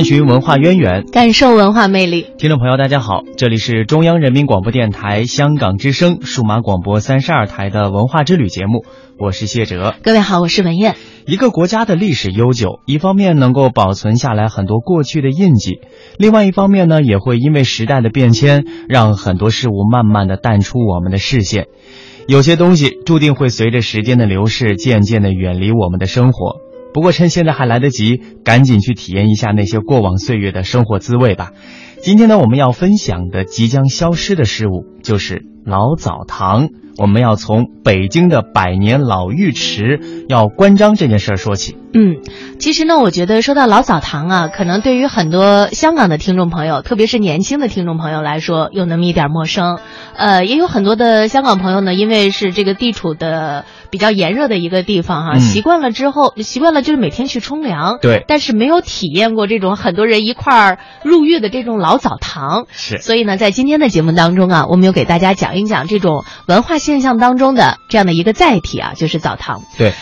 探寻文化渊源，感受文化魅力。听众朋友，大家好，这里是中央人民广播电台香港之声数码广播三十二台的文化之旅节目，我是谢哲。各位好，我是文艳。一个国家的历史悠久，一方面能够保存下来很多过去的印记，另外一方面呢，也会因为时代的变迁，让很多事物慢慢的淡出我们的视线。有些东西注定会随着时间的流逝，渐渐的远离我们的生活。不过趁现在还来得及，赶紧去体验一下那些过往岁月的生活滋味吧。今天呢，我们要分享的即将消失的事物就是老澡堂。我们要从北京的百年老浴池要关张这件事儿说起。嗯，其实呢，我觉得说到老澡堂啊，可能对于很多香港的听众朋友，特别是年轻的听众朋友来说，有那么一点陌生。呃，也有很多的香港朋友呢，因为是这个地处的比较炎热的一个地方哈，习惯了之后，习惯了就是每天去冲凉。对。但是没有体验过这种很多人一块儿入浴的这种老澡堂。是。所以呢，在今天的节目当中啊，我们又给大家讲一讲这种文化现象当中的这样的一个载体啊，就是澡堂。对。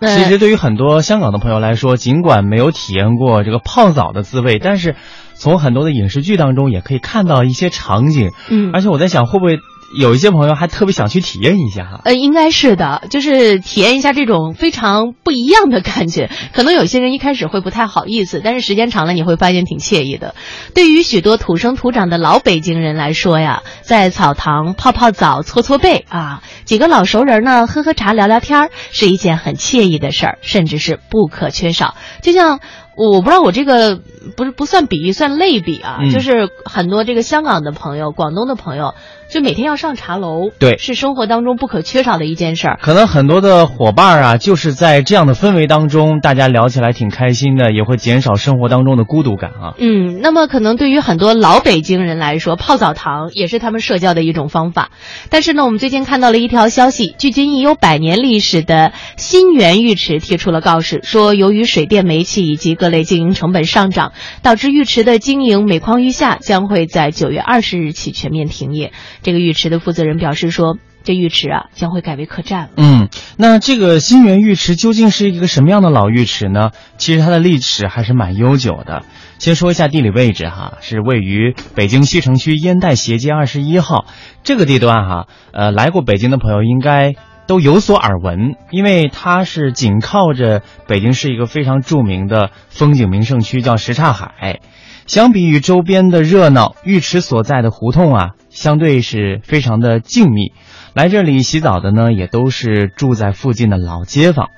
其实对于很多香港的朋友来说，尽管没有体验过这个泡澡的滋味，但是从很多的影视剧当中也可以看到一些场景。嗯，而且我在想，会不会？有一些朋友还特别想去体验一下哈，呃，应该是的，就是体验一下这种非常不一样的感觉。可能有些人一开始会不太好意思，但是时间长了你会发现挺惬意的。对于许多土生土长的老北京人来说呀，在澡堂泡泡澡、搓搓背啊，几个老熟人呢喝喝茶、聊聊天儿，是一件很惬意的事儿，甚至是不可缺少。就像。我不知道我这个不是不算比喻，算类比啊，就是很多这个香港的朋友、广东的朋友，就每天要上茶楼，对，是生活当中不可缺少的一件事儿。可能很多的伙伴啊，就是在这样的氛围当中，大家聊起来挺开心的，也会减少生活当中的孤独感啊。嗯，那么可能对于很多老北京人来说，泡澡堂也是他们社交的一种方法。但是呢，我们最近看到了一条消息，距今已有百年历史的新源浴池贴出了告示，说由于水电煤气以及各类经营成本上涨，导致浴池的经营每况愈下，将会在九月二十日起全面停业。这个浴池的负责人表示说，这浴池啊将会改为客栈。嗯，那这个新源浴池究竟是一个什么样的老浴池呢？其实它的历史还是蛮悠久的。先说一下地理位置哈，是位于北京西城区烟袋斜街二十一号这个地段哈。呃，来过北京的朋友应该。都有所耳闻，因为它是紧靠着北京市一个非常著名的风景名胜区，叫什刹海。相比于周边的热闹，浴池所在的胡同啊，相对是非常的静谧。来这里洗澡的呢，也都是住在附近的老街坊。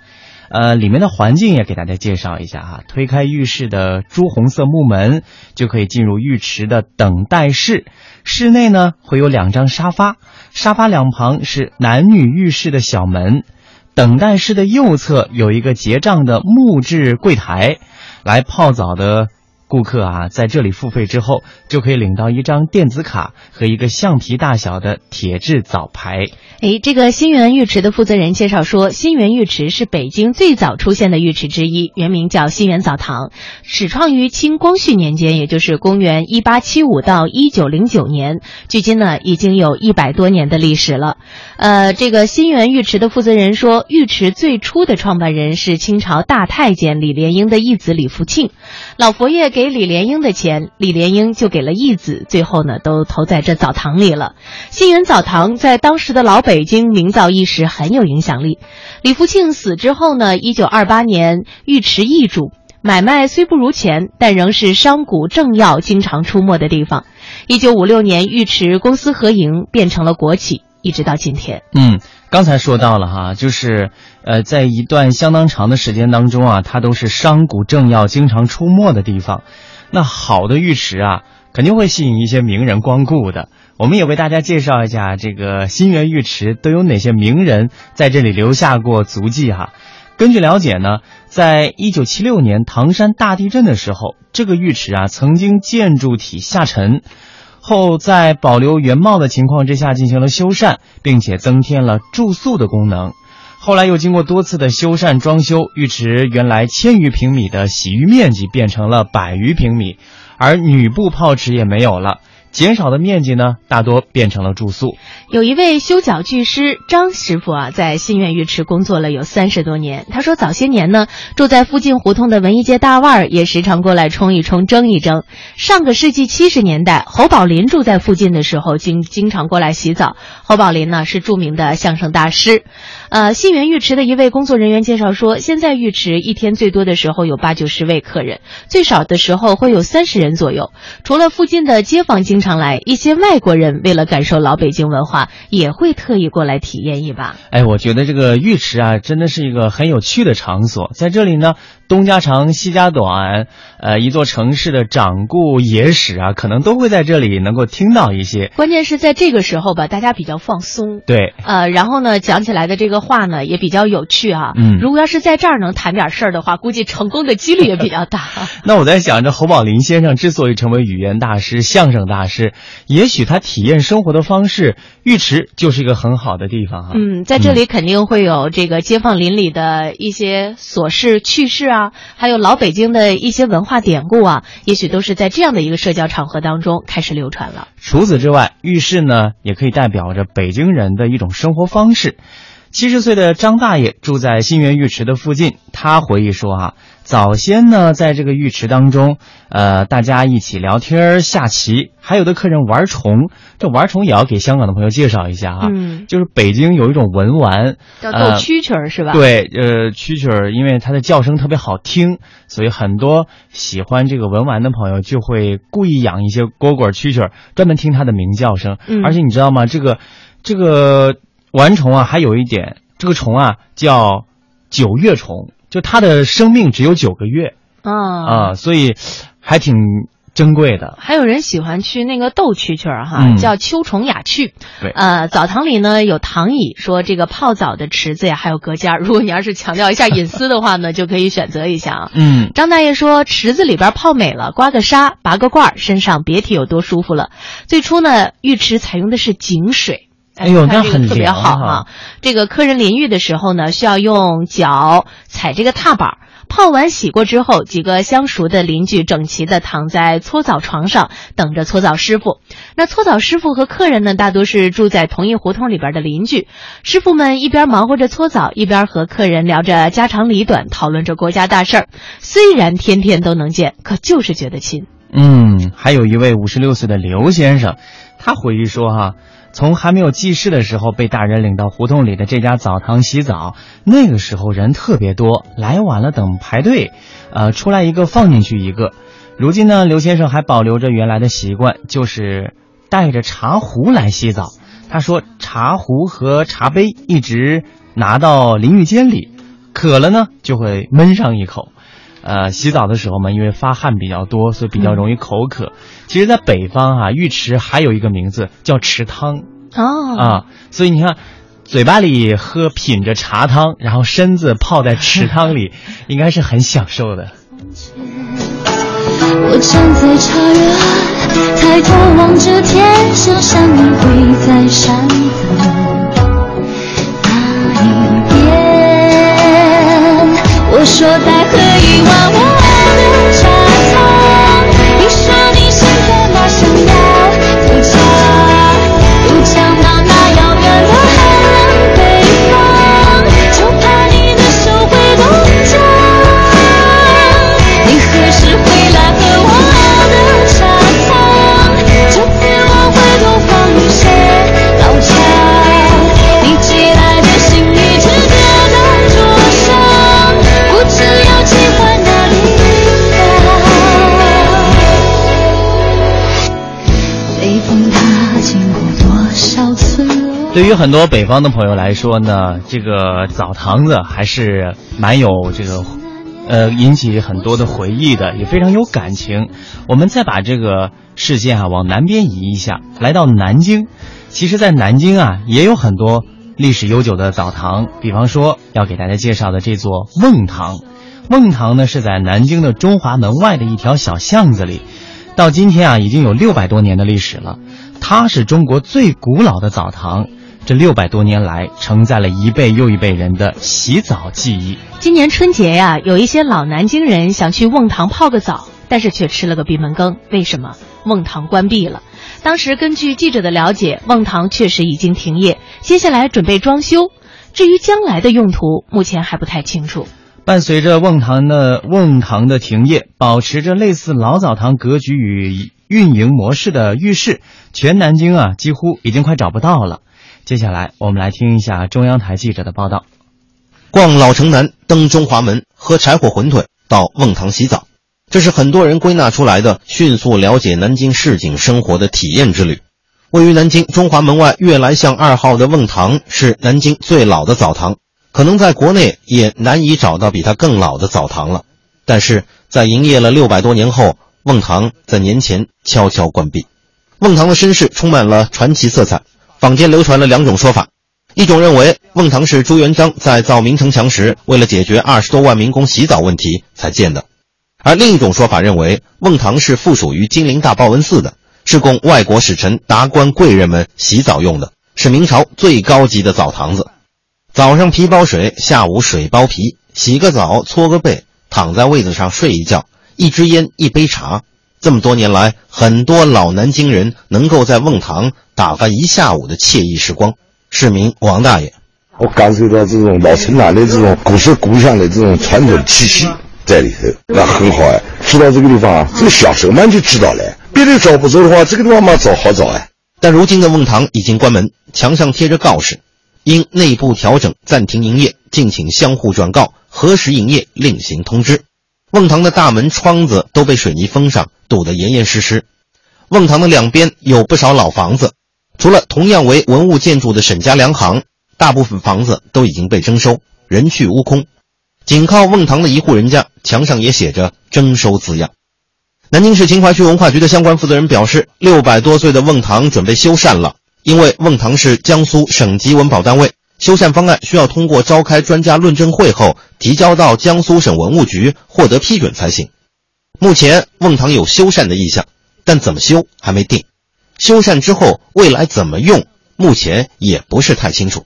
呃，里面的环境也给大家介绍一下哈。推开浴室的朱红色木门，就可以进入浴池的等待室。室内呢，会有两张沙发。沙发两旁是男女浴室的小门，等待室的右侧有一个结账的木质柜台，来泡澡的。顾客啊，在这里付费之后，就可以领到一张电子卡和一个橡皮大小的铁质澡牌。哎，这个新源浴池的负责人介绍说，新源浴池是北京最早出现的浴池之一，原名叫新源澡堂，始创于清光绪年间，也就是公元一八七五到一九零九年，距今呢已经有一百多年的历史了。呃，这个新源浴池的负责人说，浴池最初的创办人是清朝大太监李莲英的义子李福庆，老佛爷给。给李莲英的钱，李莲英就给了义子，最后呢都投在这澡堂里了。新源澡堂在当时的老北京名噪一时，很有影响力。李福庆死之后呢，一九二八年浴池易主，买卖虽不如前，但仍是商贾政要经常出没的地方。一九五六年浴池公私合营，变成了国企。一直到今天。嗯，刚才说到了哈，就是呃，在一段相当长的时间当中啊，它都是商贾政要经常出没的地方。那好的浴池啊，肯定会吸引一些名人光顾的。我们也为大家介绍一下这个新源浴池都有哪些名人在这里留下过足迹哈。根据了解呢，在一九七六年唐山大地震的时候，这个浴池啊曾经建筑体下沉，后在保留原貌的情况之下进行了修缮，并且增添了住宿的功能。后来又经过多次的修缮装修，浴池原来千余平米的洗浴面积变成了百余平米，而女部泡池也没有了。减少的面积呢，大多变成了住宿。有一位修脚技师张师傅啊，在新源浴池工作了有三十多年。他说，早些年呢，住在附近胡同的文艺界大腕儿也时常过来冲一冲、蒸一蒸。上个世纪七十年代，侯宝林住在附近的时候，经经常过来洗澡。侯宝林呢，是著名的相声大师。呃，新源浴池的一位工作人员介绍说，现在浴池一天最多的时候有八九十位客人，最少的时候会有三十人左右。除了附近的街坊经常来，一些外国人为了感受老北京文化，也会特意过来体验一把。哎，我觉得这个浴池啊，真的是一个很有趣的场所。在这里呢，东家长西家短，呃，一座城市的掌故野史啊，可能都会在这里能够听到一些。关键是在这个时候吧，大家比较放松。对，呃，然后呢，讲起来的这个话呢，也比较有趣啊。嗯，如果要是在这儿能谈点事儿的话，估计成功的几率也比较大。那我在想，这侯宝林先生之所以成为语言大师、相声大师，也许他体验生活的方式，浴池就是一个很好的地方哈。嗯，在这里肯定会有这个街坊邻里的一些琐事趣事啊，还有老北京的一些文化典故啊，也许都是在这样的一个社交场合当中开始流传了。除此之外，浴室呢也可以代表着北京人的一种生活方式。七十岁的张大爷住在新源浴池的附近，他回忆说啊，早先呢在这个浴池当中，呃，大家一起聊天、下棋，还有的客人玩虫。这玩虫也要给香港的朋友介绍一下啊，嗯，就是北京有一种文玩，叫斗蛐蛐儿是吧？对，呃，蛐蛐儿，因为它的叫声特别好听，所以很多喜欢这个文玩的朋友就会故意养一些蝈蝈、蛐蛐儿，专门听它的鸣叫声。嗯而且你知道吗？这个这个玩虫啊，还有一点，这个虫啊叫九月虫，就它的生命只有九个月啊啊，所以还挺珍贵的。还有人喜欢去那个斗蛐蛐儿哈，嗯叫秋虫雅趣。对呃，澡堂里呢有躺椅，说这个泡澡的池子呀还有隔间儿，如果你要是强调一下隐私的话呢，就可以选择一下啊。嗯，张大爷说，池子里边泡美了，刮个痧，拔个罐儿，身上别提有多舒服了。最初呢，浴池采用的是井水。哎呦那很特别好啊！这个客人淋浴的时候呢，需要用脚踩这个踏板儿，泡完洗过之后，几个相熟的邻居整齐地躺在搓澡床上，等着搓澡师傅。那搓澡师傅和客人呢，大多是住在同一胡同里边的邻居。师傅们一边忙活着搓澡，一边和客人聊着家长里短，讨论着国家大事儿。虽然天天都能见，可就是觉得亲。嗯，还有一位五十六岁的刘先生，他回忆说哈，从还没有记事的时候被大人领到胡同里的这家澡堂洗澡，那个时候人特别多，来晚了等排队，呃，出来一个放进去一个。如今呢，刘先生还保留着原来的习惯，就是带着茶壶来洗澡。他说，茶壶和茶杯一直拿到淋浴间里，渴了呢就会闷上一口。呃，洗澡的时候嘛，因为发汗比较多，所以比较容易口渴。其实，在北方啊，浴池还有一个名字叫池汤哦，啊，所以你看，嘴巴里喝品着茶汤，然后身子泡在池汤里，应该是很享受的。我站在茶园岸，抬头望着天想山影会在山的那一边。我说再喝一碗我对于很多北方的朋友来说呢，这个澡堂子还是蛮有这个，呃，引起很多的回忆的，也非常有感情。我们再把这个视线啊往南边移一下，来到南京。其实，在南京啊，也有很多历史悠久的澡堂，比方说要给大家介绍的这座孟堂。孟堂呢是在南京的中华门外的一条小巷子里，到今天啊已经有六百多年的历史了。它是中国最古老的澡堂。这六百多年来，承载了一辈又一辈人的洗澡记忆。今年春节呀，有一些老南京人想去瓮塘泡个澡，但是却吃了个闭门羹。为什么？瓮塘关闭了。当时根据记者的了解，瓮塘确实已经停业，接下来准备装修。至于将来的用途，目前还不太清楚。伴随着瓮塘的瓮塘的停业，保持着类似老澡堂格局与运营模式的浴室，全南京啊几乎已经快找不到了。接下来，我们来听一下中央台记者的报道。逛老城南，登中华门，喝柴火馄饨，到瓮塘洗澡，这是很多人归纳出来的迅速了解南京市井生活的体验之旅。位于南京中华门外悦来巷二号的瓮塘是南京最老的澡堂，可能在国内也难以找到比它更老的澡堂了。但是在营业了六百多年后，瓮塘在年前悄悄关闭。瓮塘的身世充满了传奇色彩。坊间流传了两种说法，一种认为瓮堂是朱元璋在造明城墙时，为了解决二十多万民工洗澡问题才建的；而另一种说法认为瓮堂是附属于金陵大报恩寺的，是供外国使臣、达官贵人们洗澡用的，是明朝最高级的澡堂子。早上皮包水，下午水包皮，洗个澡，搓个背，躺在位子上睡一觉，一支烟，一杯茶。这么多年来，很多老南京人能够在瓮塘打发一下午的惬意时光。市民王大爷，我感受到这种老城南的这种古色古香的这种传统气息在里头，那很好哎。去到这个地方啊，这个享受嘛就知道了。别的找不着的话，这个地方嘛找好找哎。但如今的瓮塘已经关门，墙上贴着告示：因内部调整暂停营业，敬请相互转告，何时营业另行通知。瓮塘的大门窗子都被水泥封上，堵得严严实实。瓮塘的两边有不少老房子，除了同样为文物建筑的沈家粮行，大部分房子都已经被征收，人去屋空。紧靠瓮塘的一户人家，墙上也写着“征收”字样。南京市秦淮区文化局的相关负责人表示，六百多岁的瓮塘准备修缮了，因为瓮塘是江苏省级文保单位。修缮方案需要通过召开专家论证会后提交到江苏省文物局获得批准才行。目前瓮塘有修缮的意向，但怎么修还没定。修缮之后未来怎么用，目前也不是太清楚。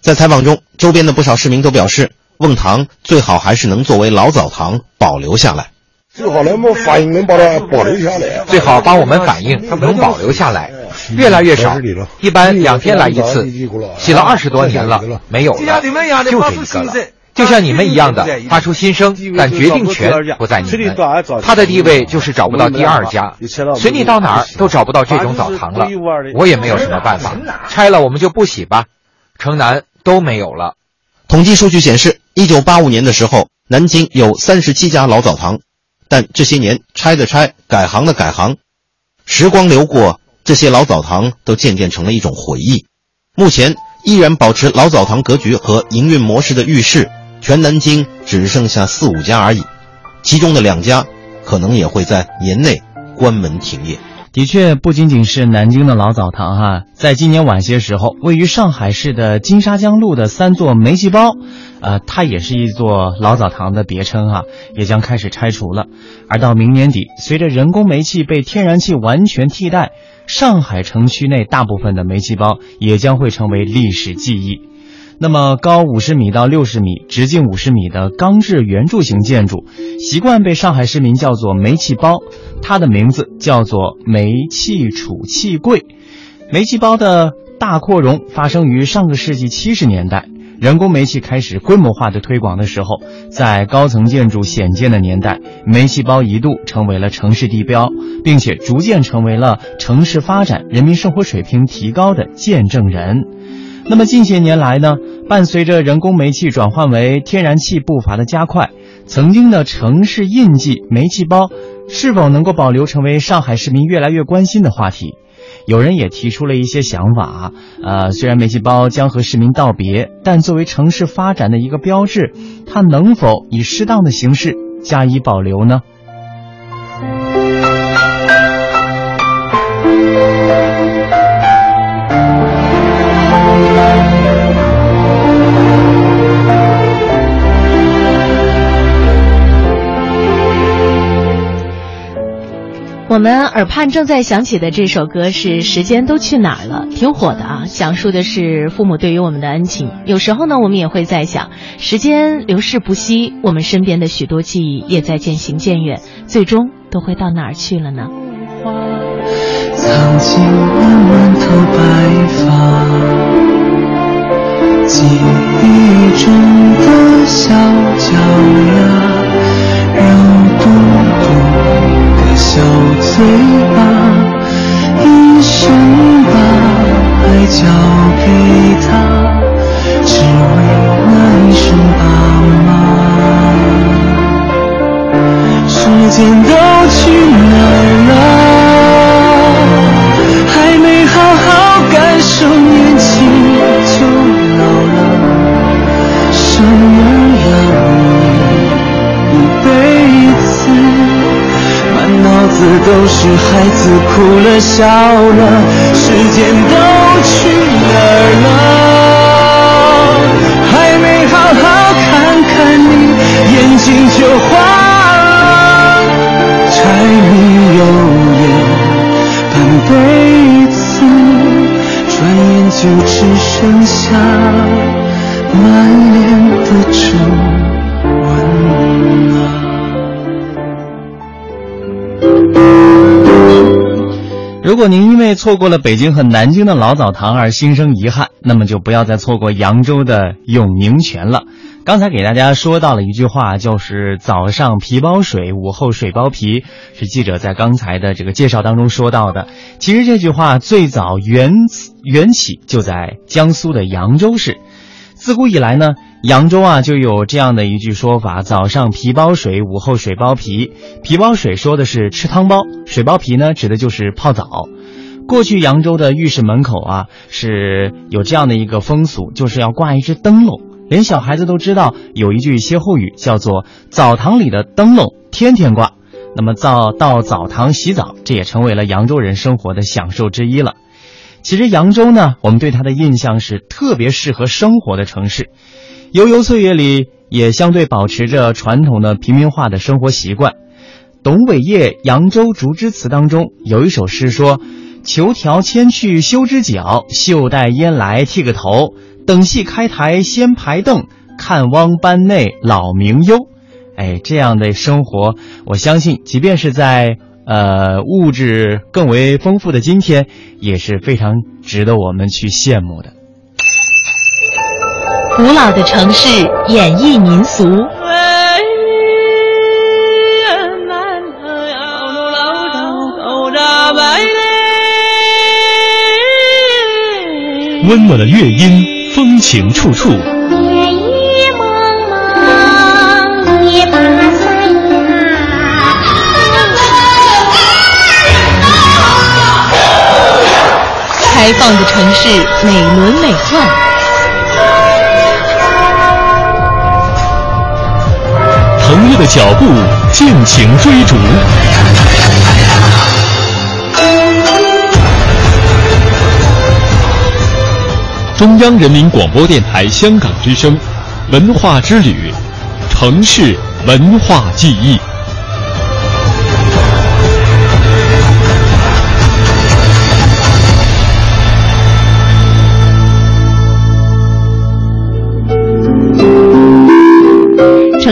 在采访中，周边的不少市民都表示，瓮塘最好还是能作为老澡堂保留下来。最好能把反映能把它保留下来。最好帮我们反映能保留下来。越来越少，一般两天来一次，洗了二十多年了，没有了，就这一个了。就像你们一样的发出心声，但决定权不在你们。他的地位就是找不到第二家，随你到哪儿都找不到这种澡堂了。我也没有什么办法，拆了我们就不洗吧。城南都没有了。统计数据显示，一九八五年的时候，南京有三十七家老澡堂，但这些年拆的拆，改行的改行，时光流过。这些老澡堂都渐渐成了一种回忆。目前依然保持老澡堂格局和营运模式的浴室，全南京只剩下四五家而已，其中的两家可能也会在年内关门停业。的确，不仅仅是南京的老澡堂哈，在今年晚些时候，位于上海市的金沙江路的三座煤气包，呃，它也是一座老澡堂的别称哈，也将开始拆除了。而到明年底，随着人工煤气被天然气完全替代，上海城区内大部分的煤气包也将会成为历史记忆。那么高五十米到六十米、直径五十米的钢制圆柱形建筑，习惯被上海市民叫做煤气包。它的名字叫做煤气储气柜。煤气包的大扩容发生于上个世纪七十年代，人工煤气开始规模化的推广的时候，在高层建筑显见的年代，煤气包一度成为了城市地标，并且逐渐成为了城市发展、人民生活水平提高的见证人。那么近些年来呢，伴随着人工煤气转换为天然气步伐的加快，曾经的城市印记煤气包是否能够保留，成为上海市民越来越关心的话题。有人也提出了一些想法，呃，虽然煤气包将和市民道别，但作为城市发展的一个标志，它能否以适当的形式加以保留呢？我们耳畔正在响起的这首歌是《时间都去哪儿了》，挺火的啊，讲述的是父母对于我们的恩情。有时候呢，我们也会在想，时间流逝不息，我们身边的许多记忆也在渐行渐远，最终都会到哪儿去了呢？藏进了满头白发，记忆中的小脚丫，肉嘟嘟的小嘴巴，一生把爱交给他，只为那一声爸妈。时间都去是孩子哭了笑了，时间都去哪儿了？如果您因为错过了北京和南京的老澡堂而心生遗憾，那么就不要再错过扬州的永宁泉了。刚才给大家说到了一句话，就是早上皮包水，午后水包皮，是记者在刚才的这个介绍当中说到的。其实这句话最早源缘起就在江苏的扬州市。自古以来呢，扬州啊就有这样的一句说法：早上皮包水，午后水包皮。皮包水说的是吃汤包，水包皮呢指的就是泡澡。过去扬州的浴室门口啊是有这样的一个风俗，就是要挂一只灯笼，连小孩子都知道有一句歇后语叫做“澡堂里的灯笼天天挂”。那么到到澡堂洗澡，这也成为了扬州人生活的享受之一了。其实扬州呢，我们对它的印象是特别适合生活的城市，悠悠岁月里也相对保持着传统的平民化的生活习惯。董伟业《扬州竹枝词》当中有一首诗说：“裘条牵去修只脚，袖带烟来剃个头。等戏开台先排凳，看汪班内老名优。”哎，这样的生活，我相信，即便是在呃物质更为丰富的今天，也是非常值得我们去羡慕的。古老的城市演绎民俗，温暖的乐音，风情处处。夜雨蒙蒙，夜把伞开放的城市美轮美奂，腾跃的脚步，尽情追逐。中央人民广播电台香港之声，文化之旅，城市文化记忆。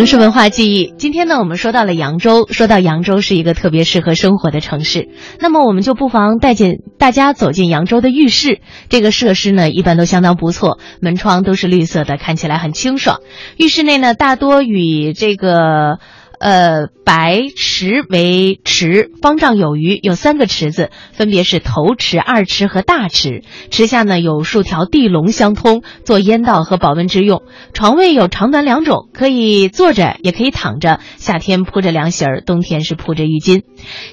城市文化记忆。今天呢，我们说到了扬州，说到扬州是一个特别适合生活的城市，那么我们就不妨带进大家走进扬州的浴室。这个设施呢，一般都相当不错，门窗都是绿色的，看起来很清爽。浴室内呢，大多与这个。呃，白池为池，方丈有余，有三个池子，分别是头池、二池和大池。池下呢有数条地龙相通，做烟道和保温之用。床位有长短两种，可以坐着，也可以躺着。夏天铺着凉席儿，冬天是铺着浴巾。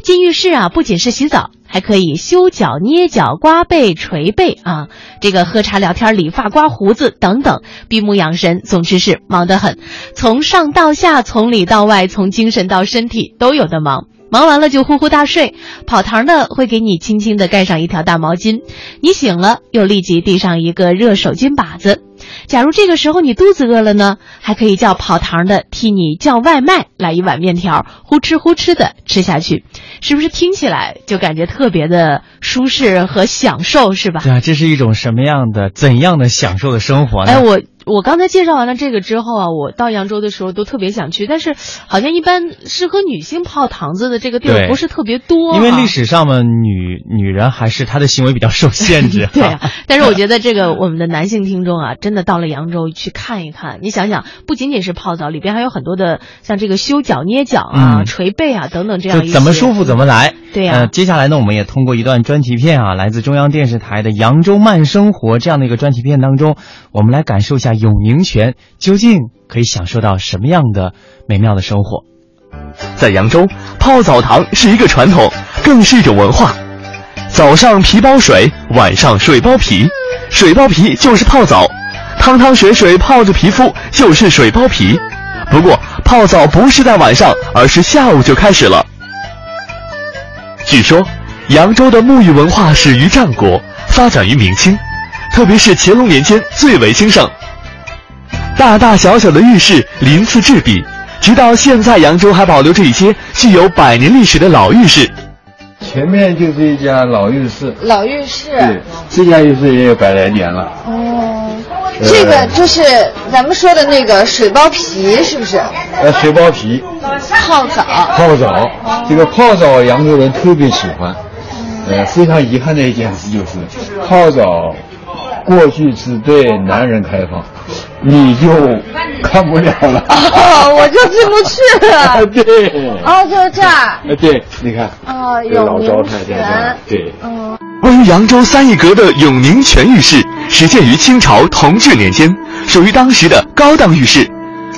进浴室啊，不仅是洗澡，还可以修脚、捏脚、刮背、捶背啊，这个喝茶、聊天、理发、刮胡子等等，闭目养神。总之是忙得很，从上到下，从里到外，从精神到身体都有的忙。忙完了就呼呼大睡，跑堂的会给你轻轻的盖上一条大毛巾，你醒了又立即递上一个热手巾把子。假如这个时候你肚子饿了呢，还可以叫跑堂的替你叫外卖，来一碗面条，呼哧呼哧的吃下去，是不是听起来就感觉特别的舒适和享受，是吧？对啊，这是一种什么样的、怎样的享受的生活呢？哎，我。我刚才介绍完了这个之后啊，我到扬州的时候都特别想去，但是好像一般适合女性泡堂子的这个地儿不是特别多。因为历史上嘛，女女人还是她的行为比较受限制。对啊，但是我 觉得这个我们的男性听众啊，真的到了扬州去看一看，你想想，不仅仅是泡澡，里边还有很多的像这个修脚、捏脚啊、捶背啊等等这样。就怎么舒服怎么来。对呀。呃，接下来呢，我们也通过一段专题片啊，来自中央电视台的《扬州慢生活》这样的一个专题片当中，我们来感受一下永宁泉。究竟可以享受到什么样的美妙的生活？在扬州，泡澡堂是一个传统，更是一种文化。早上皮包水，晚上水包皮，水包皮就是泡澡，汤汤水水泡着皮肤就是水包皮。不过，泡澡不是在晚上，而是下午就开始了。据说，扬州的沐浴文化始于战国，发展于明清，特别是乾隆年间最为兴盛。大大小小的浴室鳞次栉比，直到现在，扬州还保留着一些具有百年历史的老浴室。前面就是一家老浴室，老浴室。对，这家浴室也有百来年了。哦，这个就是咱们说的那个水包皮，是不是？呃，水包皮。泡澡。泡澡，这个泡澡扬州人特别喜欢。呃，非常遗憾的一件事就是，泡澡过去是对男人开放。你就看不了了，哦，我就进不去了。对，哦，就是这儿。哎，对，你看，哦，永宁泉，对，嗯。位于扬州三义阁的永宁泉浴室，始建于清朝同治年间，属于当时的高档浴室。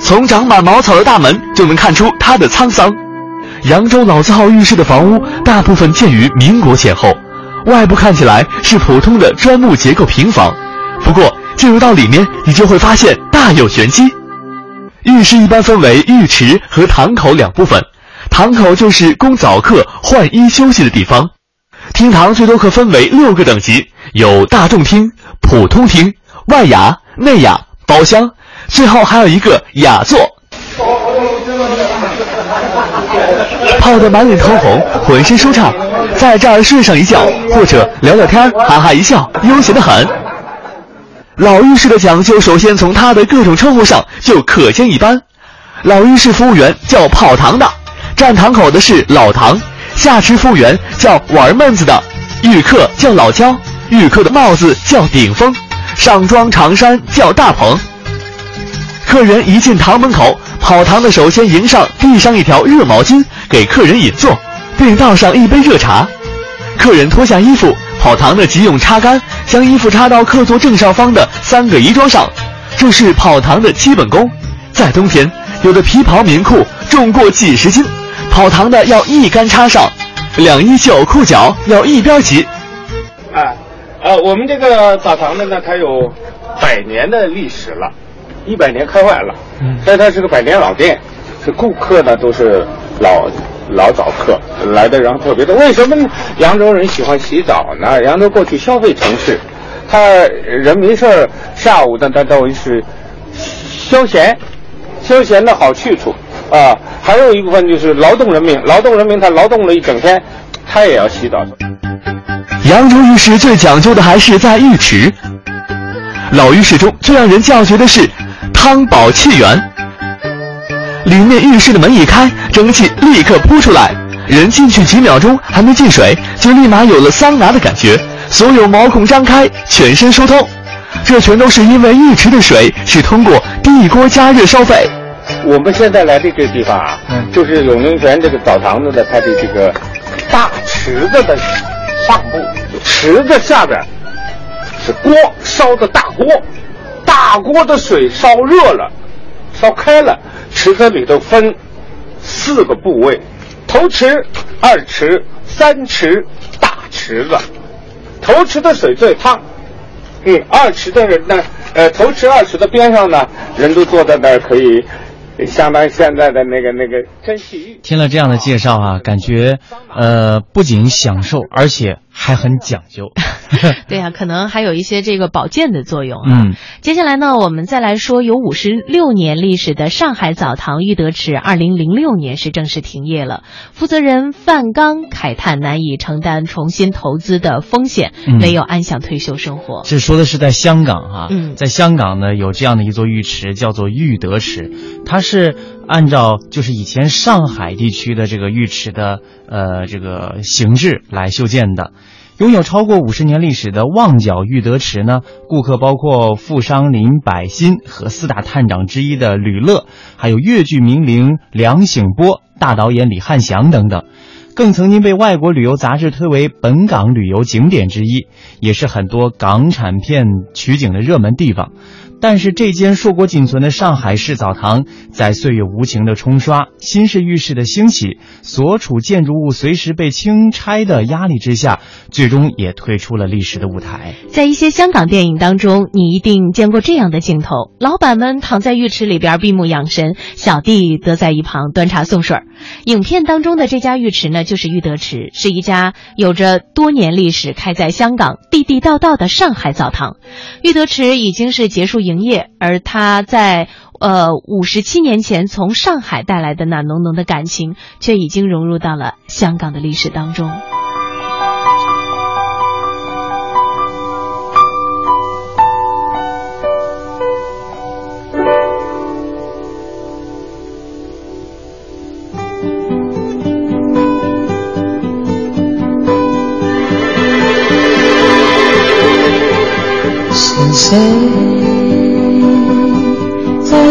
从长满茅草的大门就能看出它的沧桑。扬州老字号浴室的房屋大部分建于民国前后，外部看起来是普通的砖木结构平房，不过。进入到里面，你就会发现大有玄机。浴室一般分为浴池和堂口两部分，堂口就是供早客换衣休息的地方。厅堂最多可分为六个等级，有大众厅、普通厅、外雅、内雅、包厢，最后还有一个雅座。泡得满脸通红，浑身舒畅，在这儿睡上一觉，或者聊聊天，哈哈一笑，悠闲的很。老浴室的讲究，首先从它的各种称呼上就可见一斑。老浴室服务员叫跑堂的，站堂口的是老堂，下池服务员叫玩闷子的，浴客叫老焦，浴客的帽子叫顶峰，上装长衫叫大鹏。客人一进堂门口，跑堂的首先迎上递上一条热毛巾给客人引座，并倒上一杯热茶。客人脱下衣服。跑堂的急用插杆，将衣服插到客座正上方的三个衣装上，这是跑堂的基本功。在冬天，有的皮袍、棉裤重过几十斤，跑堂的要一杆插上，两衣袖裤脚要一边齐。啊，呃，我们这个澡堂的呢，它有百年的历史了，一百年开外了，但它是个百年老店，是顾客呢都是老。老早客来的人特别多，为什么扬州人喜欢洗澡呢？扬州过去消费城市，他人没事儿下午的，他都是休闲，休闲的好去处啊。还有一部分就是劳动人民，劳动人民他劳动了一整天，他也要洗澡。扬州浴室最讲究的还是在浴池，老浴室中最让人叫绝的是汤宝气源。里面浴室的门一开，蒸汽立刻扑出来，人进去几秒钟还没进水，就立马有了桑拿的感觉，所有毛孔张开，全身疏通。这全都是因为浴池的水是通过地锅加热烧沸。我们现在来的这个地方啊，就是永宁泉这个澡堂子的它的这个大池子的上部，池子下边是锅烧的大锅，大锅的水烧热了，烧开了。池子里头分四个部位：头池、二池、三池、大池子，头池的水最烫，嗯，二池的人呢，呃，头池二池的边上呢，人都坐在那儿可以。相当于现在的那个那个蒸汽浴。听了这样的介绍啊，感觉呃不仅享受，而且还很讲究。对呀，可能还有一些这个保健的作用啊。嗯，接下来呢，我们再来说有五十六年历史的上海澡堂玉德池，二零零六年是正式停业了。负责人范刚慨叹难以承担重新投资的风险，没有安享退休生活。这说的是在香港哈，嗯，在香港呢有这样的一座浴池，叫做玉德池，它是按照就是以前上海地区的这个浴池的呃这个形制来修建的。拥有超过五十年历史的旺角玉德池呢，顾客包括富商林百欣和四大探长之一的吕乐，还有粤剧名伶梁醒波、大导演李汉祥等等，更曾经被外国旅游杂志推为本港旅游景点之一，也是很多港产片取景的热门地方。但是这间硕果仅存的上海式澡堂，在岁月无情的冲刷、新式浴室的兴起、所处建筑物随时被清拆的压力之下，最终也退出了历史的舞台。在一些香港电影当中，你一定见过这样的镜头：老板们躺在浴池里边闭目养神，小弟则在一旁端茶送水。影片当中的这家浴池呢，就是玉德池，是一家有着多年历史、开在香港地地道道的上海澡堂。玉德池已经是结束营。营业，而他在呃五十七年前从上海带来的那浓浓的感情，却已经融入到了香港的历史当中。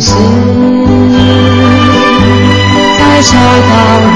心。在敲打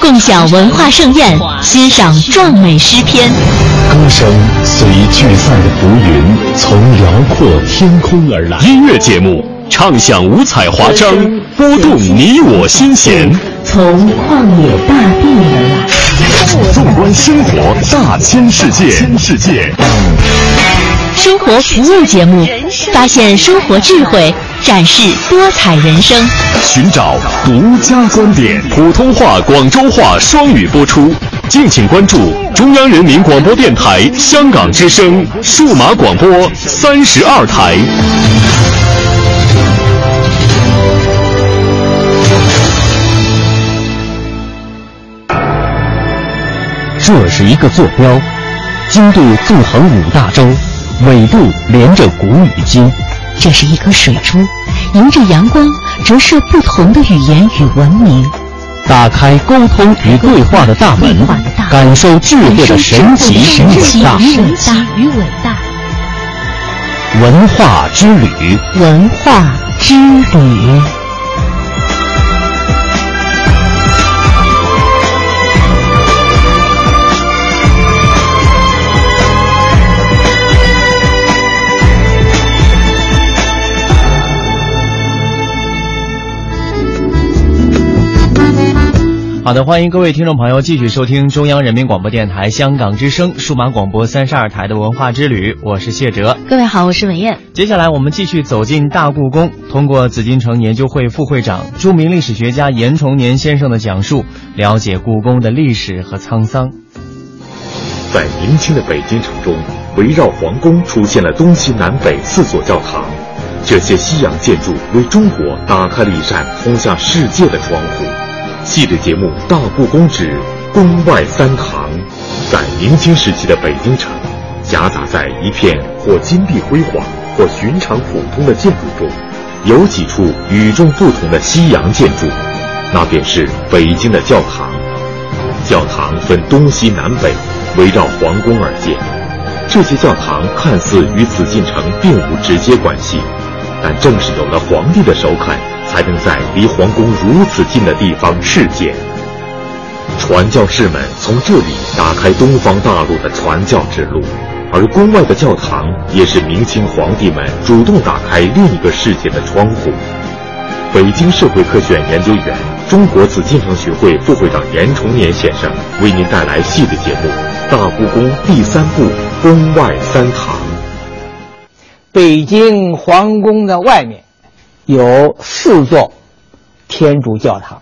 共享文化盛宴，欣赏壮美诗篇。歌声随聚散的浮云，从辽阔天空而来。音乐节目唱响五彩华章，拨动你我心弦。从旷野大地而来。纵观生活大千世界，世界。生活服务节目，发现生活智慧，展示多彩人生，寻找独家观点。普通话、广州话双语播出，敬请关注中央人民广播电台香港之声数码广播三十二台。这是一个坐标，经度纵横五大洲。纬度连着古与今，这是一颗水珠，迎着阳光折射不同的语言与文明，打开沟通与对话的大门，感受智慧的神奇与伟大。文化之旅，文化之旅。好的，欢迎各位听众朋友继续收听中央人民广播电台香港之声数码广播三十二台的文化之旅，我是谢哲。各位好，我是文艳。接下来我们继续走进大故宫，通过紫禁城研究会副会长、著名历史学家严崇年先生的讲述，了解故宫的历史和沧桑。在明清的北京城中，围绕皇宫出现了东西南北四座教堂，这些西洋建筑为中国打开了一扇通向世界的窗户。系列节目《大故宫之宫外三堂》，在明清时期的北京城，夹杂在一片或金碧辉煌、或寻常普通的建筑中，有几处与众不同的西洋建筑，那便是北京的教堂。教堂分东西南北，围绕皇宫而建。这些教堂看似与紫禁城并无直接关系，但正是有了皇帝的首肯。才能在离皇宫如此近的地方试建。传教士们从这里打开东方大陆的传教之路，而宫外的教堂也是明清皇帝们主动打开另一个世界的窗户。北京社会科学院研究员、中国紫禁城学会副会长严崇年先生为您带来系列节目《大故宫第三部：宫外三堂》。北京皇宫的外面。有四座天主教堂，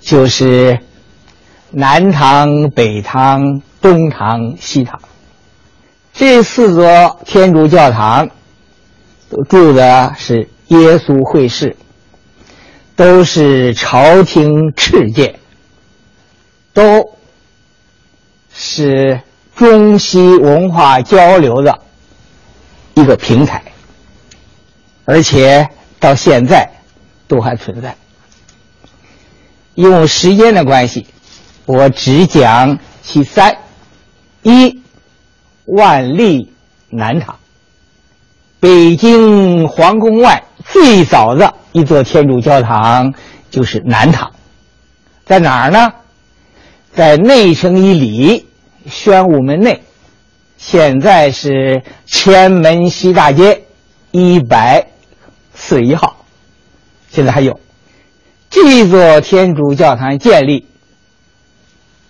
就是南堂、北堂、东堂、西堂。这四座天主教堂都住的是耶稣会士，都是朝廷敕建，都是中西文化交流的一个平台，而且。到现在都还存在。用时间的关系，我只讲其三：一，万历南堂，北京皇宫外最早的一座天主教堂就是南堂，在哪儿呢？在内城一里宣武门内，现在是前门西大街一百。四一号，现在还有这座天主教堂建立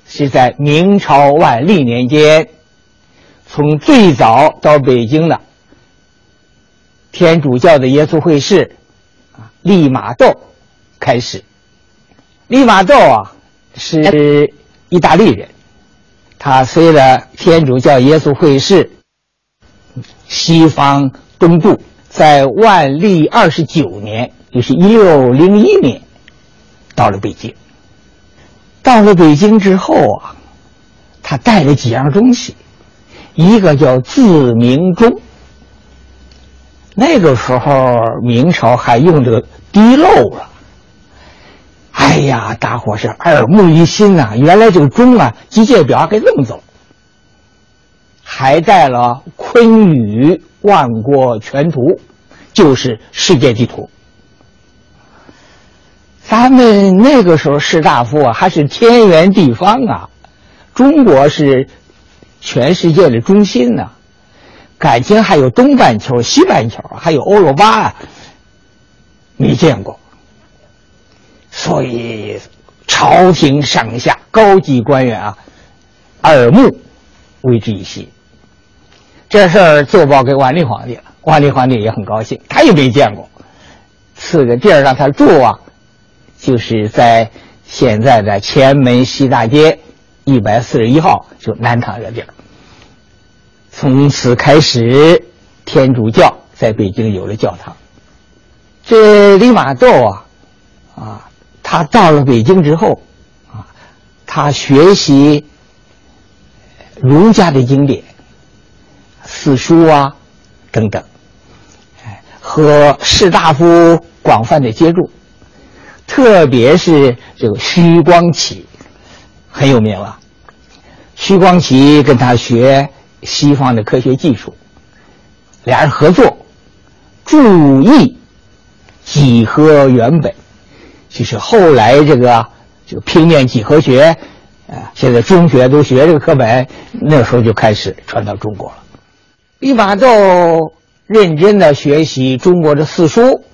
是在明朝万历年间，从最早到北京的天主教的耶稣会士啊利玛窦开始。利玛窦啊是意大利人，他虽然天主教耶稣会士西方东渡。在万历二十九年，就是一六零一年，到了北京。到了北京之后啊，他带了几样东西，一个叫自鸣钟。那个时候明朝还用这个滴漏了。哎呀，大伙是耳目一新呐！原来这个钟啊，机械表给弄走，还带了坤宇万国全图，就是世界地图。咱们那个时候士大夫啊，还是天圆地方啊，中国是全世界的中心呐，感情还有东半球、西半球，还有欧罗巴啊，没见过。所以，朝廷上下高级官员啊，耳目为之一新。这事儿奏报给万历皇帝了，万历皇帝也很高兴，他也没见过，赐个地儿让他住啊，就是在现在的前门西大街一百四十一号，就南唐这地儿。从此开始，天主教在北京有了教堂。这李玛窦啊，啊。他到了北京之后，啊，他学习儒家的经典、四书啊等等，哎，和士大夫广泛的接触，特别是这个徐光启很有名了。徐光启跟他学西方的科学技术，俩人合作，注意几何原本。就是后来这个这个平面几何学，啊，现在中学都学这个课本，那时候就开始传到中国了。李玛窦认真的学习中国的四书，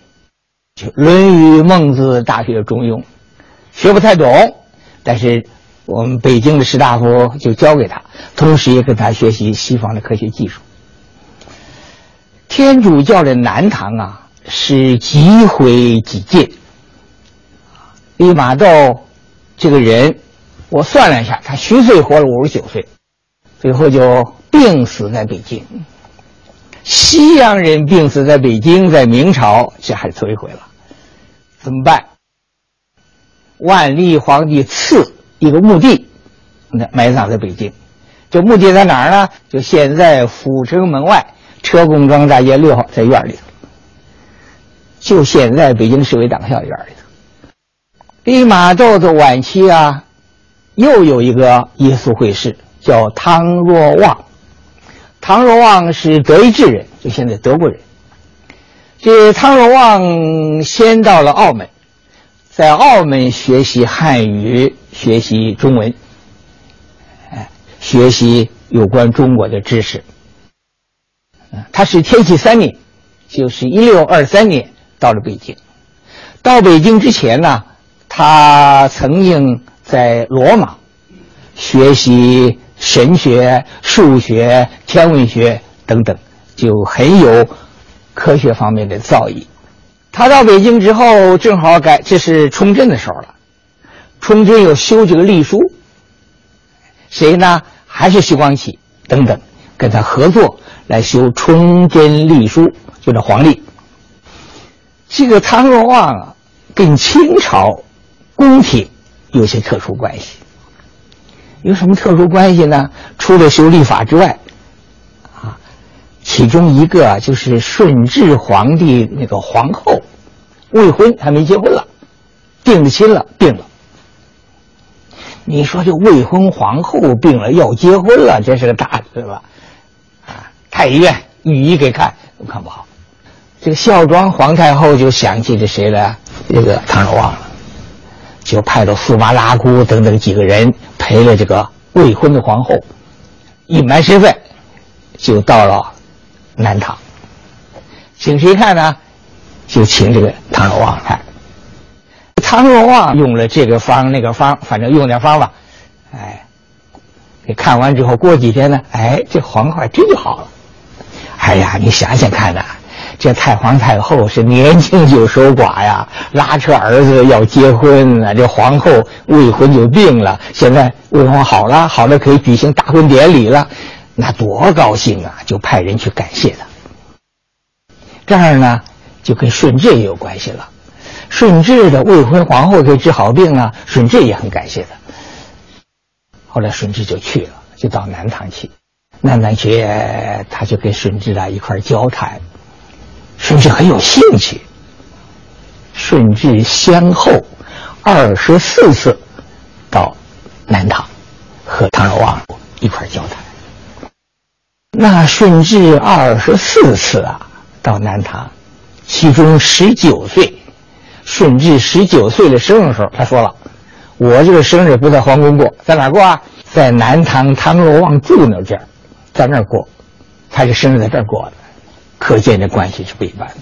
就《论语》《孟子》《大学》《中庸》，学不太懂，但是我们北京的士大夫就教给他，同时也跟他学习西方的科学技术。天主教的南唐啊，是极毁极进。李玛窦这个人，我算了一下，他虚岁活了五十九岁，最后就病死在北京。西洋人病死在北京，在明朝这还摧毁了，怎么办？万历皇帝赐一个墓地，那埋葬在北京。这墓地在哪儿呢？就现在阜成门外车公庄大街六号，在院里。就现在北京市委党校院里利。玛窦的晚期啊，又有一个耶稣会士叫汤若望。汤若望是德意志人，就现在德国人。这汤若望先到了澳门，在澳门学习汉语，学习中文，哎，学习有关中国的知识。他是天启三年，就是一六二三年到了北京。到北京之前呢。他曾经在罗马学习神学、数学、天文学等等，就很有科学方面的造诣。他到北京之后，正好改这是崇祯的时候了。崇祯又修这个隶书，谁呢？还是徐光启等等跟他合作来修崇祯隶书，就是皇历。这个汤若望啊，跟清朝。宫廷有些特殊关系，有什么特殊关系呢？除了修历法之外，啊，其中一个就是顺治皇帝那个皇后未婚还没结婚了，定了亲了，病了。你说这未婚皇后病了要结婚了，这是个大事了，啊，太医院御医给看看不好，这个孝庄皇太后就想起这谁来？这个唐若望了。就派了苏麻拉姑等等几个人陪了这个未婚的皇后，隐瞒身份，就到了南唐。请谁看呢？就请这个唐若望看。唐若望用了这个方那个方，反正用点方吧，哎，给看完之后，过几天呢，哎，这皇后真就好了。哎呀，你想想看呐。这太皇太后是年轻就守寡呀，拉扯儿子要结婚了。这皇后未婚就病了，现在未婚好了，好了可以举行大婚典礼了，那多高兴啊！就派人去感谢他。这儿呢，就跟顺治也有关系了。顺治的未婚皇后可以治好病啊，顺治也很感谢他。后来顺治就去了，就到南唐去。南唐去他就跟顺治啊一块交谈，顺治很有兴趣。顺治先后二十四次到南唐和唐老王一块交谈。那顺治二十四次啊到南唐，其中十九岁，顺治十九岁的生日时候，他说了：“我这个生日不在皇宫过，在哪过啊？在南唐唐罗望住那这儿，在那儿过。他这生日在这儿过的，可见这关系是不一般的。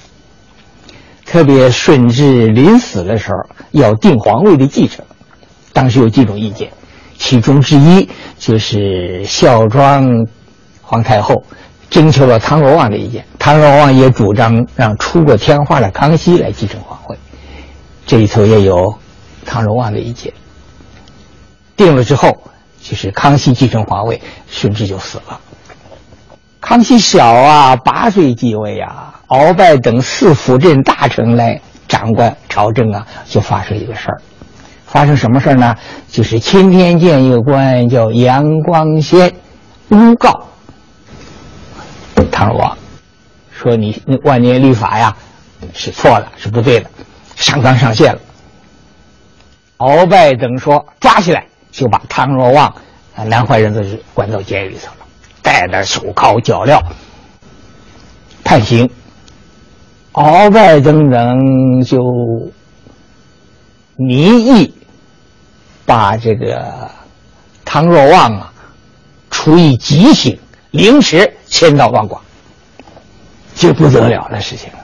特别顺治临死的时候要定皇位的继承，当时有几种意见，其中之一就是孝庄皇太后征求了唐罗望的意见，唐罗望也主张让出过天花的康熙来继承皇位，这里头也有唐罗望的意见。定了之后，就是康熙继承皇位，顺治就死了。康熙小啊，八岁继位啊。鳌拜等四辅镇大臣来掌管朝政啊，就发生一个事儿。发生什么事儿呢？就是钦天监一个官叫杨光先诬告唐王，说你万年历法呀是错了，是不对的，上纲上线了。鳌拜等说抓起来，就把唐若望啊南怀仁子关到监狱里头，戴着手铐脚镣判刑。鳌拜等等就拟议把这个唐若望啊处以极刑，凌迟千刀万剐，这不得了的事情了。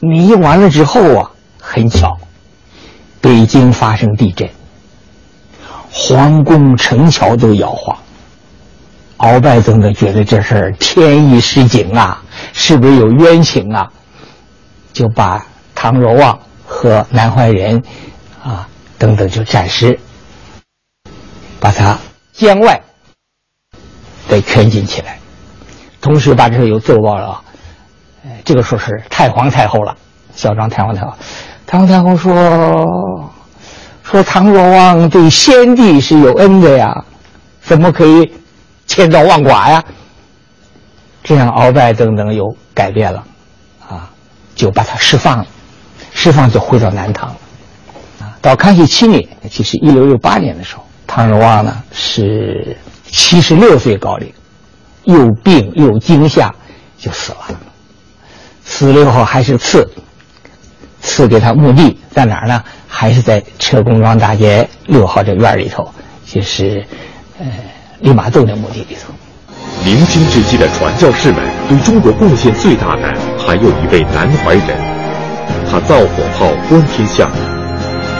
拟完了之后啊，很巧，北京发生地震，皇宫城桥都摇晃。鳌拜等等觉得这事儿天意失警啊，是不是有冤情啊？就把唐柔望和南怀仁，啊等等就暂时把他监外，给圈禁起来，同时把这事又奏报了，这个说是太皇太后了，孝庄太皇太后，太皇太后说说唐若望对先帝是有恩的呀，怎么可以千刀万剐呀？这样鳌拜等等又改变了。啊就把他释放了，释放就回到南唐，啊，到康熙七年，就是一六六八年的时候，唐若望呢是七十六岁高龄，又病又惊吓，就死了。死了以后还是赐，赐给他墓地在哪儿呢？还是在车公庄大街六号这院里头，就是呃利玛窦的墓地里头。明清之际的传教士们对中国贡献最大的还有一位南怀仁，他造火炮观天象，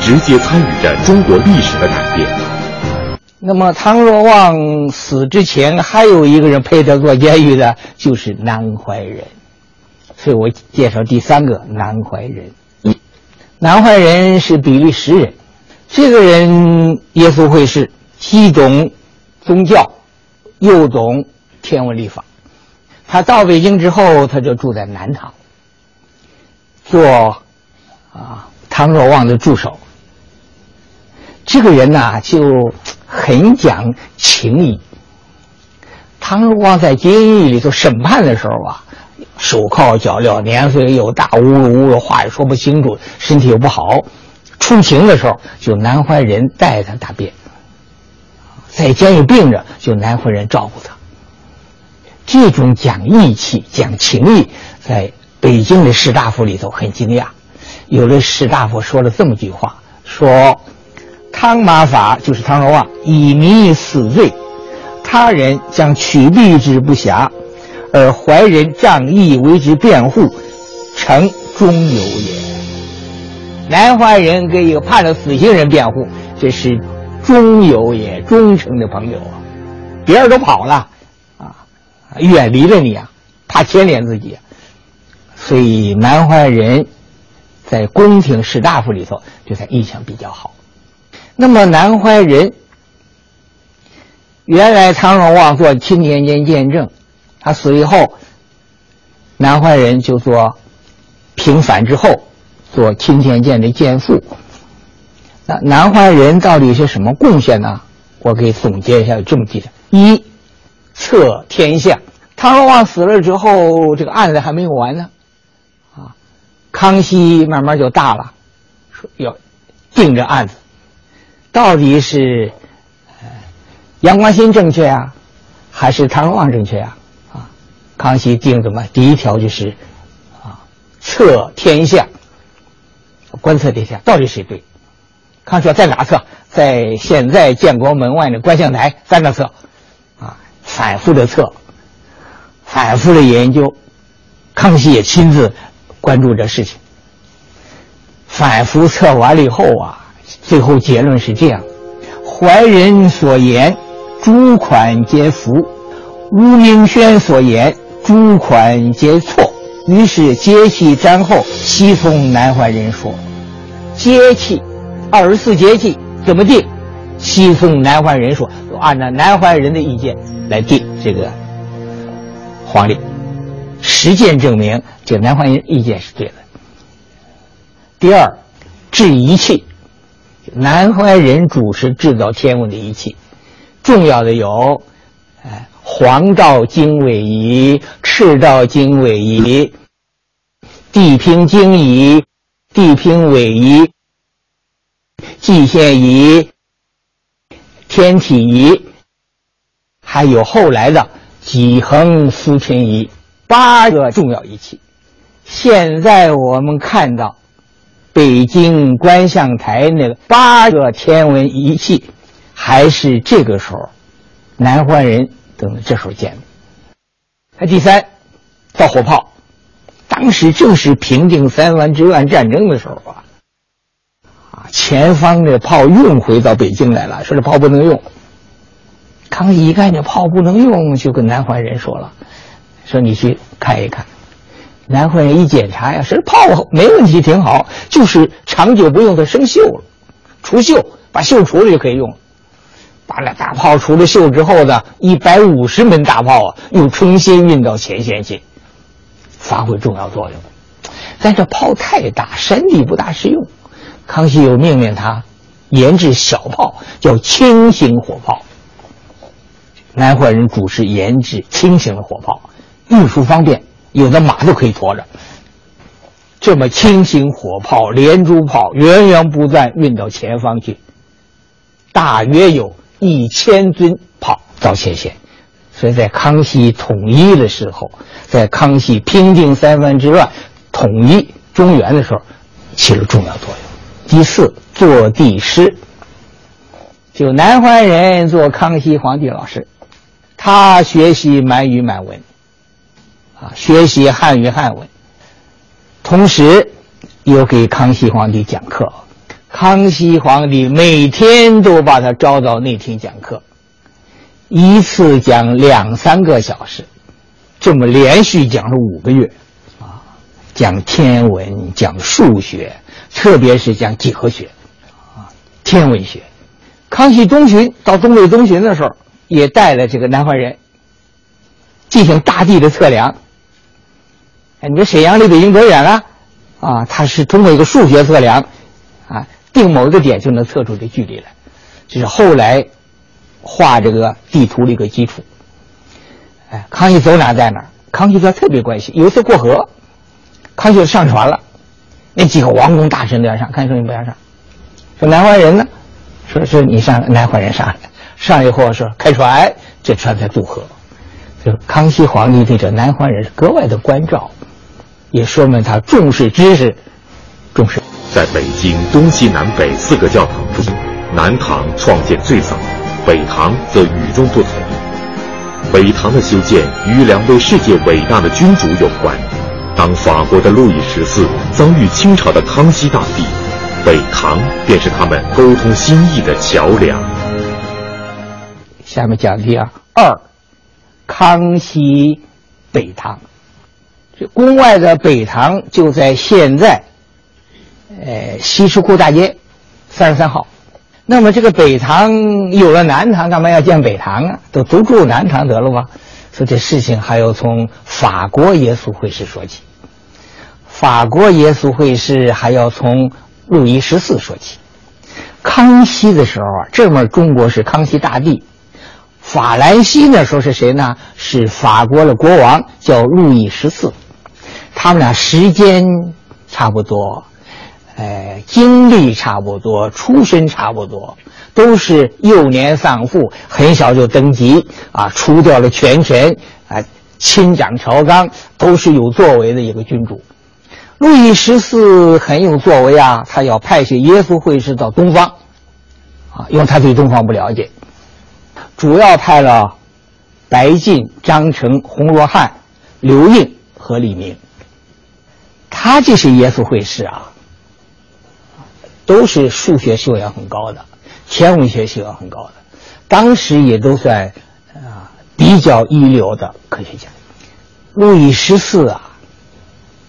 直接参与着中国历史的改变。那么唐若望死之前还有一个人陪他坐监狱的，就是南怀仁，所以我介绍第三个南怀仁。南怀仁是比利时人，这个人耶稣会士，既懂宗教，又懂。天文历法，他到北京之后，他就住在南唐，做啊唐若望的助手。这个人呐，就很讲情义。唐若望在监狱里头审判的时候啊，手铐脚镣，年岁又大，呜噜呜噜话也说不清楚，身体又不好。出庭的时候，就南怀仁带他答辩。在监狱病着，就南怀仁照顾他。这种讲义气、讲情义，在北京的士大夫里头很惊讶。有的士大夫说了这么句话：说汤马法就是汤若望以民死罪，他人将取缔之不暇，而怀仁仗义为之辩护，诚忠有也。南怀仁给一个判了死刑人辩护，这是忠友也，忠诚的朋友啊。别人都跑了。啊远离了你啊，怕牵连自己，所以南怀仁在宫廷士大夫里头对他印象比较好。那么南怀仁原来苍龙望做钦天监见证，他死以后，南怀仁就做平反之后做钦天监的监副。那南怀仁到底是什么贡献呢？我给总结一下，有这么几点：一。测天象。汤若望死了之后，这个案子还没有完呢，啊，康熙慢慢就大了，说要定这案子，到底是呃杨光新正确啊，还是汤若望正确啊？啊，康熙定什么？第一条就是啊，测天象，观测天象，到底谁对？康熙说在哪测？在现在建国门外的观象台，三个测，啊，反复的测。反复的研究，康熙也亲自关注这事情。反复测完了以后啊，最后结论是这样：怀仁所言诸款皆符，吴明轩所言诸款皆错。于是节气瞻后，悉从南怀仁说。节气，二十四节气怎么定？西宋南怀仁说，按照南怀仁的意见来定这个。皇帝，实践证明这个南怀仁意见是对的。第二，制仪器，南怀仁主持制造天文的仪器，重要的有，哎，黄道经纬仪、赤道经纬仪、地平经仪、地平纬仪、蓟县仪、天体仪，还有后来的。几横思天仪，八个重要仪器。现在我们看到北京观象台那个八个天文仪器，还是这个时候南怀仁等这时候建的。那第三，造火炮，当时正是平定三藩之乱战争的时候啊，前方的炮运回到北京来了，说这炮不能用。康熙一看这炮不能用，就跟南怀仁说了：“说你去看一看。”南怀仁一检查呀，是炮没问题，挺好，就是长久不用它生锈了，除锈，把锈除了就可以用了。把那大炮除了锈之后呢，一百五十门大炮啊，又重新运到前线去，发挥重要作用。但这炮太大，山地不大适用。康熙又命令他研制小炮，叫轻型火炮。南怀仁主持研制轻型的火炮，运输方便，有的马都可以驮着。这么轻型火炮、连珠炮源源不断运到前方去，大约有一千尊炮到前线。所以在康熙统一的时候，在康熙平定三藩之乱、统一中原的时候，起了重要作用。第四，做帝师，就南怀仁做康熙皇帝老师。他学习满语满文，啊，学习汉语汉文，同时又给康熙皇帝讲课。康熙皇帝每天都把他招到内厅讲课，一次讲两三个小时，这么连续讲了五个月，啊，讲天文，讲数学，特别是讲几何学，啊，天文学。康熙中旬到东北东巡的时候。也带了这个南怀仁进行大地的测量。哎，你说沈阳离北京多远啊？啊，他是通过一个数学测量，啊，定某一个点就能测出这距离来。这是后来画这个地图的一个基础。哎，康熙走哪在哪，康熙他特别关心。有一次过河，康熙就上船了，那几个王公大臣都要上，看说你不要上，说南怀仁呢，说是你上，南怀仁上。上以后说开船，这船才渡河。就康熙皇帝对这南怀仁格外的关照，也说明他重视知识，重视。在北京东西南北四个教堂中，南堂创建最早，北堂则与众不同。北堂的修建与两位世界伟大的君主有关。当法国的路易十四遭遇清朝的康熙大帝，北堂便是他们沟通心意的桥梁。下面讲题啊，二，康熙北堂，这宫外的北堂就在现在，呃，西直库大街三十三号。那么这个北堂有了南堂，干嘛要建北堂啊？都都住南堂得了吗吧？说这事情还要从法国耶稣会士说起，法国耶稣会士还要从路易十四说起。康熙的时候啊，这面中国是康熙大帝。法兰西那时候是谁呢？是法国的国王，叫路易十四。他们俩时间差不多，呃，经历差不多，出身差不多，都是幼年丧父，很小就登基啊，除掉了权臣啊，亲掌朝纲，都是有作为的一个君主。路易十四很有作为啊，他要派些耶稣会士到东方，啊，因为他对东方不了解。主要派了白晋、张成、洪若汉、刘应和李明。他这些耶稣会士啊，都是数学修养很高的，天文学修养很高的，当时也都算啊比较一流的科学家。路易十四啊，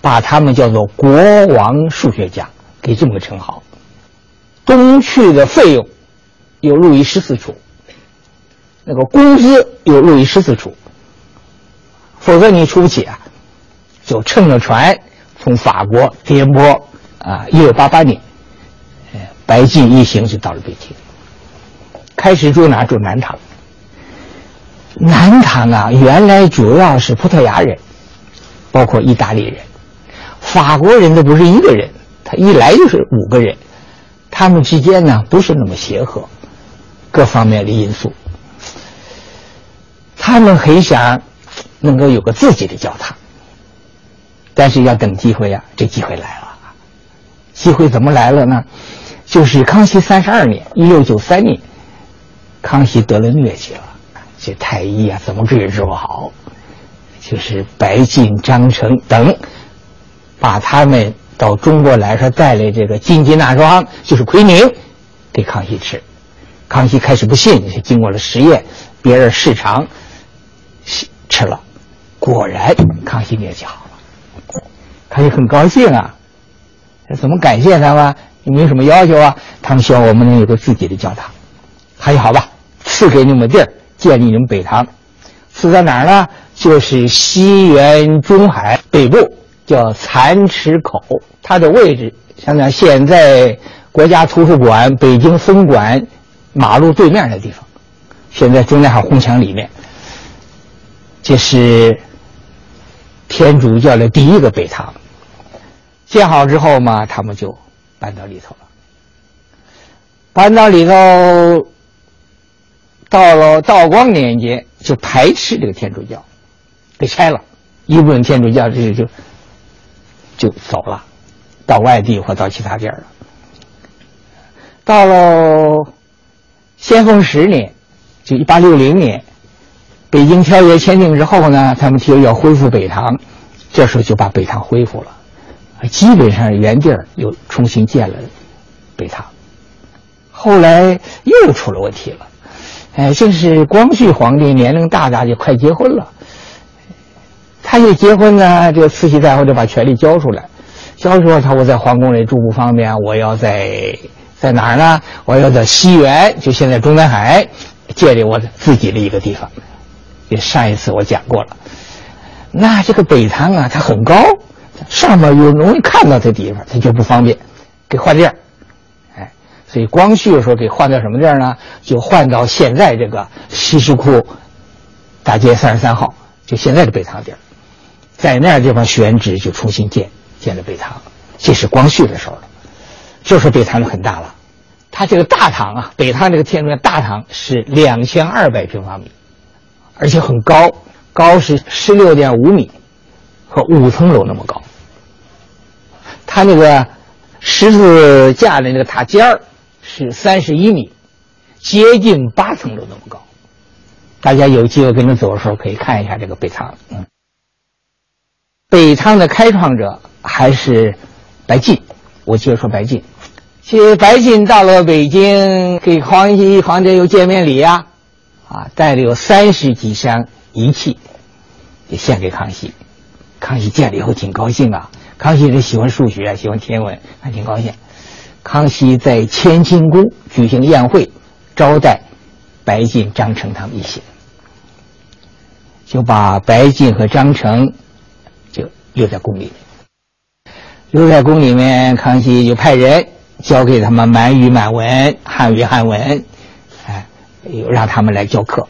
把他们叫做国王数学家，给这么个称号。东去的费用由路易十四出。那个工资由路易十四出，否则你出不起啊！就乘着船从法国颠簸啊，一六八八年，白晋一行就到了北京。开始住哪？住南唐。南唐啊，原来主要是葡萄牙人，包括意大利人，法国人都不是一个人，他一来就是五个人，他们之间呢不是那么协和，各方面的因素。他们很想能够有个自己的教堂，但是要等机会呀。这机会来了，机会怎么来了呢？就是康熙三十二年（一六九三年），康熙得了疟疾了，这太医啊怎么治也治不好，就是白晋、张成等把他们到中国来说带来这个金鸡纳霜，就是奎宁，给康熙吃。康熙开始不信，经过了实验，别人试尝。吃了，果然康熙疟疾好了，康熙很高兴啊。怎么感谢他们？你没什么要求啊？他们希望我们能有个自己的教堂。还好吧，赐给你们地儿，建立你们北堂。赐在哪儿呢？就是西园中海北部，叫蚕池口。它的位置相当于现在国家图书馆北京分馆马路对面的地方，现在中南海红墙里面。这是天主教的第一个北堂，建好之后嘛，他们就搬到里头了。搬到里头，到了道光年间就排斥这个天主教，给拆了，一部分天主教就就就走了，到外地或到其他地儿了。到了咸丰十年，就一八六零年。北京条约签订之后呢，他们提出要恢复北堂，这时候就把北堂恢复了，基本上原地儿又重新建了北堂。后来又出了问题了，哎，这是光绪皇帝年龄大大就快结婚了，他一结婚呢，这个慈禧太后就把权力交出来，交出来他我在皇宫里住不方便，我要在在哪儿呢？我要在西园，就现在中南海，建立我自己的一个地方。上一次我讲过了，那这个北堂啊，它很高，上面有容易看到的地方，它就不方便，给换地儿，哎，所以光绪说给换到什么地儿呢？就换到现在这个西什库大街三十三号，就现在的北堂地儿，在那地方选址就重新建建了北堂，这是光绪的时候了，就是北堂就很大了，它这个大堂啊，北堂这个天主教大堂是两千二百平方米。而且很高，高是十六点五米，和五层楼那么高。它那个十字架的那个塔尖儿是三十一米，接近八层楼那么高。大家有机会跟着走的时候，可以看一下这个北仓。嗯，北仓的开创者还是白晋。我接着说白晋，其实白晋到了北京，给康熙皇帝有见面礼呀。啊，带了有三十几箱仪器，就献给康熙。康熙见了以后挺高兴啊。康熙是喜欢数学，喜欢天文，还挺高兴。康熙在乾清宫举行宴会，招待白晋、张成他们一行，就把白晋和张成就留在宫里。留在宫里面，康熙就派人教给他们满语、满文、汉语、汉文。哎，又让他们来教课，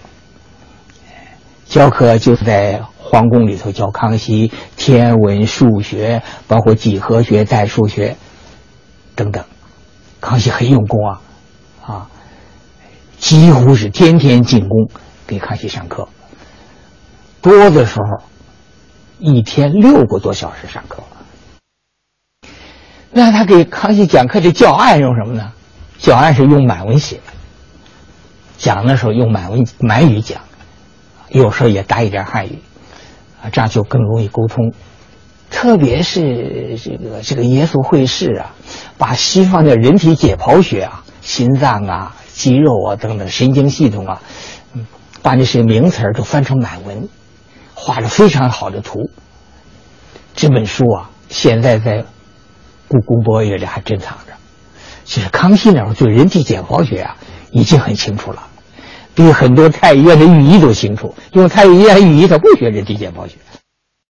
教课就是在皇宫里头教康熙天文、数学，包括几何学、代数学等等。康熙很用功啊，啊，几乎是天天进宫给康熙上课，多的时候一天六个多小时上课。那他给康熙讲课的教案用什么呢？教案是用满文写，讲的时候用满文满语讲，有时候也搭一点汉语，啊，这样就更容易沟通。特别是这个这个耶稣会士啊，把西方的人体解剖学啊、心脏啊、肌肉啊等等神经系统啊，嗯，把那些名词儿都翻成满文，画了非常好的图。这本书啊，现在在故宫博物院里还珍藏着。其实康熙那时候对人体解剖学啊已经很清楚了，比很多太医院的御医都清楚，因为太医院御医他不学这体解剖学。